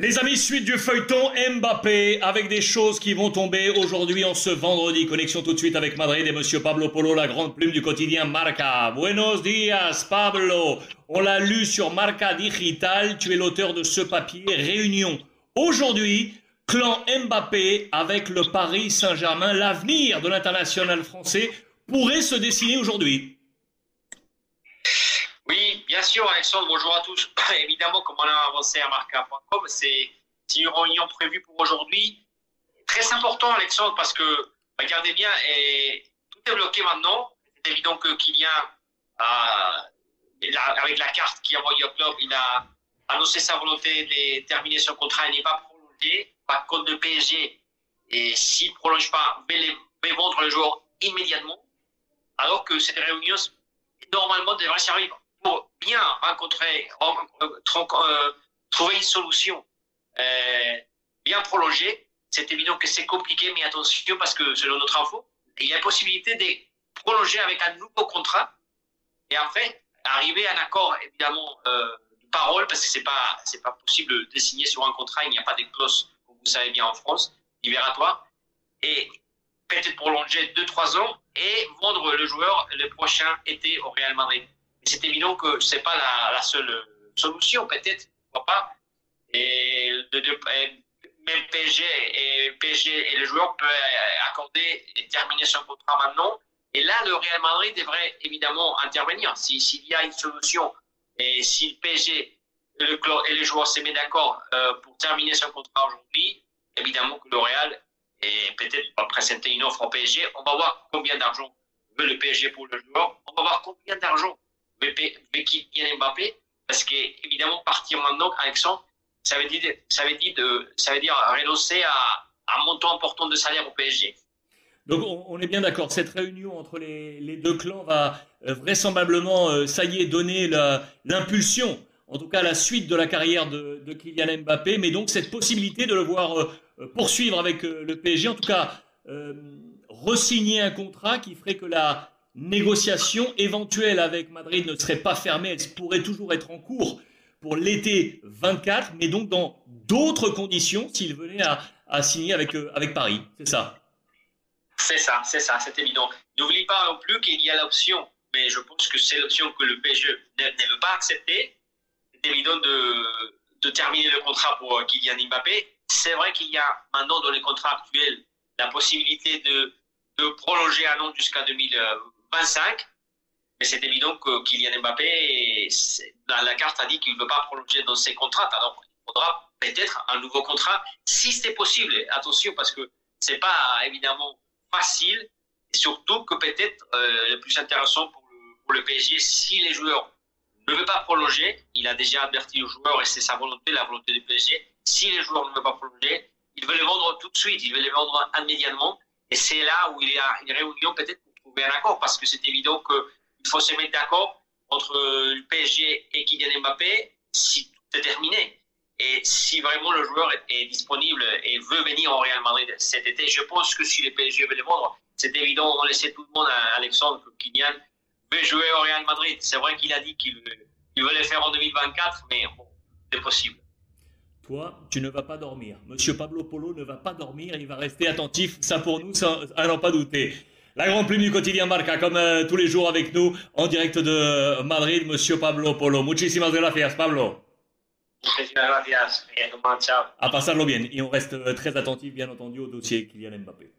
Les amis, suite du feuilleton Mbappé avec des choses qui vont tomber aujourd'hui en ce vendredi. Connexion tout de suite avec Madrid et Monsieur Pablo Polo, la grande plume du quotidien Marca. Buenos días, Pablo. On l'a lu sur Marca Digital. Tu es l'auteur de ce papier. Réunion. Aujourd'hui, clan Mbappé avec le Paris Saint-Germain. L'avenir de l'international français pourrait se dessiner aujourd'hui. Bien sûr, Alexandre, bonjour à tous. Évidemment, comme on a avancé à marca.com, c'est une réunion prévue pour aujourd'hui. Très important, Alexandre, parce que, regardez bien, tout est bloqué maintenant. C'est évident que Kylian, avec la carte qui a envoyé au club, il a annoncé sa volonté de terminer son contrat. Il n'est pas prolongé. Par contre, le PSG, et s'il ne prolonge pas, va vendre le joueur immédiatement. Alors que cette réunion, normalement, devrait servir pour bien rencontrer, euh, euh, trouver une solution euh, bien prolongée. C'est évident que c'est compliqué, mais attention parce que selon notre info, il y a possibilité de prolonger avec un nouveau contrat et après arriver à un accord évidemment de parole parce que c'est pas pas possible de signer sur un contrat, il n'y a pas de clause comme vous savez bien en France libératoire et peut-être prolonger 2-3 ans et vendre le joueur le prochain été au Real Madrid c'est évident que ce n'est pas la, seule solution, peut-être, pourquoi pas. Et, même PSG et, PSG et le joueur peuvent accorder et terminer son contrat maintenant. Et là, le Real Madrid devrait évidemment intervenir. S'il y a une solution et si le PSG et, le, et les joueurs se mettent d'accord euh, pour terminer son contrat aujourd'hui, évidemment que le Real peut-être va présenter une offre au PSG. On va voir combien d'argent veut le PSG pour le joueur. On va voir combien d'argent Kylian Mbappé, parce qu'évidemment, partir maintenant, Alexandre, ça veut dire, ça veut dire, ça veut dire renoncer à, un montant important de salaire au PSG. Donc on, est bien d'accord, cette réunion entre les, deux clans va euh, vraisemblablement, euh, ça y est, donner l'impulsion, en tout cas la suite de la carrière de, Kylian Mbappé, mais donc cette possibilité de le voir euh, poursuivre avec le PSG, en tout cas re-signer un contrat qui ferait que la, négociation éventuelle avec Madrid ne serait pas fermée, elle pourrait toujours être en cours pour l'été 24, mais donc dans d'autres conditions s'il venait à, signer avec, euh, avec Paris. C'est ça C'est ça, c'est ça, c'est évident. N'oublie pas non plus qu'il y a l'option, mais je pense que c'est l'option que le PSG ne, veut pas accepter. C'est évident de, de terminer le contrat pour Kylian Mbappé. C'est vrai qu'il y a maintenant dans les contrats actuels la possibilité de, de prolonger un an jusqu'à 2020 25. Mais c'est évident que Kylian Mbappé, dans la carte, a dit qu'il ne veut pas prolonger dans ses contrats. Alors, il faudra peut-être un nouveau contrat, si c'est possible. Attention, parce que c'est pas évidemment facile. Et surtout que peut-être euh, le plus intéressant pour le, pour le, PSG, si les joueurs ne veulent pas prolonger, il a déjà averti aux joueurs, et c'est sa volonté, la volonté du PSG, si les joueurs ne veulent pas prolonger, il veut les vendre tout de suite, il veut les vendre immédiatement. Et c'est là où il y a une réunion peut-être trouver un accord parce que c'est évident qu'il faut se mettre d'accord entre le PSG et Kylian Mbappé si tout est terminé. Et si vraiment le joueur est, disponible et veut venir au Real Madrid cet été, je pense que si le PSG veut le vendre, c'est évident, on laissait tout le monde à Alexandre que Kylian veut jouer au Real Madrid. C'est vrai qu'il a dit qu'il veut, le faire en 2024, mais bon, c'est possible. Toi, tu ne vas pas dormir. Monsieur Pablo Polo ne va pas dormir, il va rester attentif. Ça pour nous, ça, à n'en pas douter. La grande plume du quotidien Marca, comme euh, tous les jours avec nous, en direct de Madrid, Monsieur Pablo Polo. Muchísimas gracias, Pablo. Muchísimas gracias. Bien, À pasarlo bien. Et on reste euh, très attentif, bien entendu, au dossier Kylian Mbappé.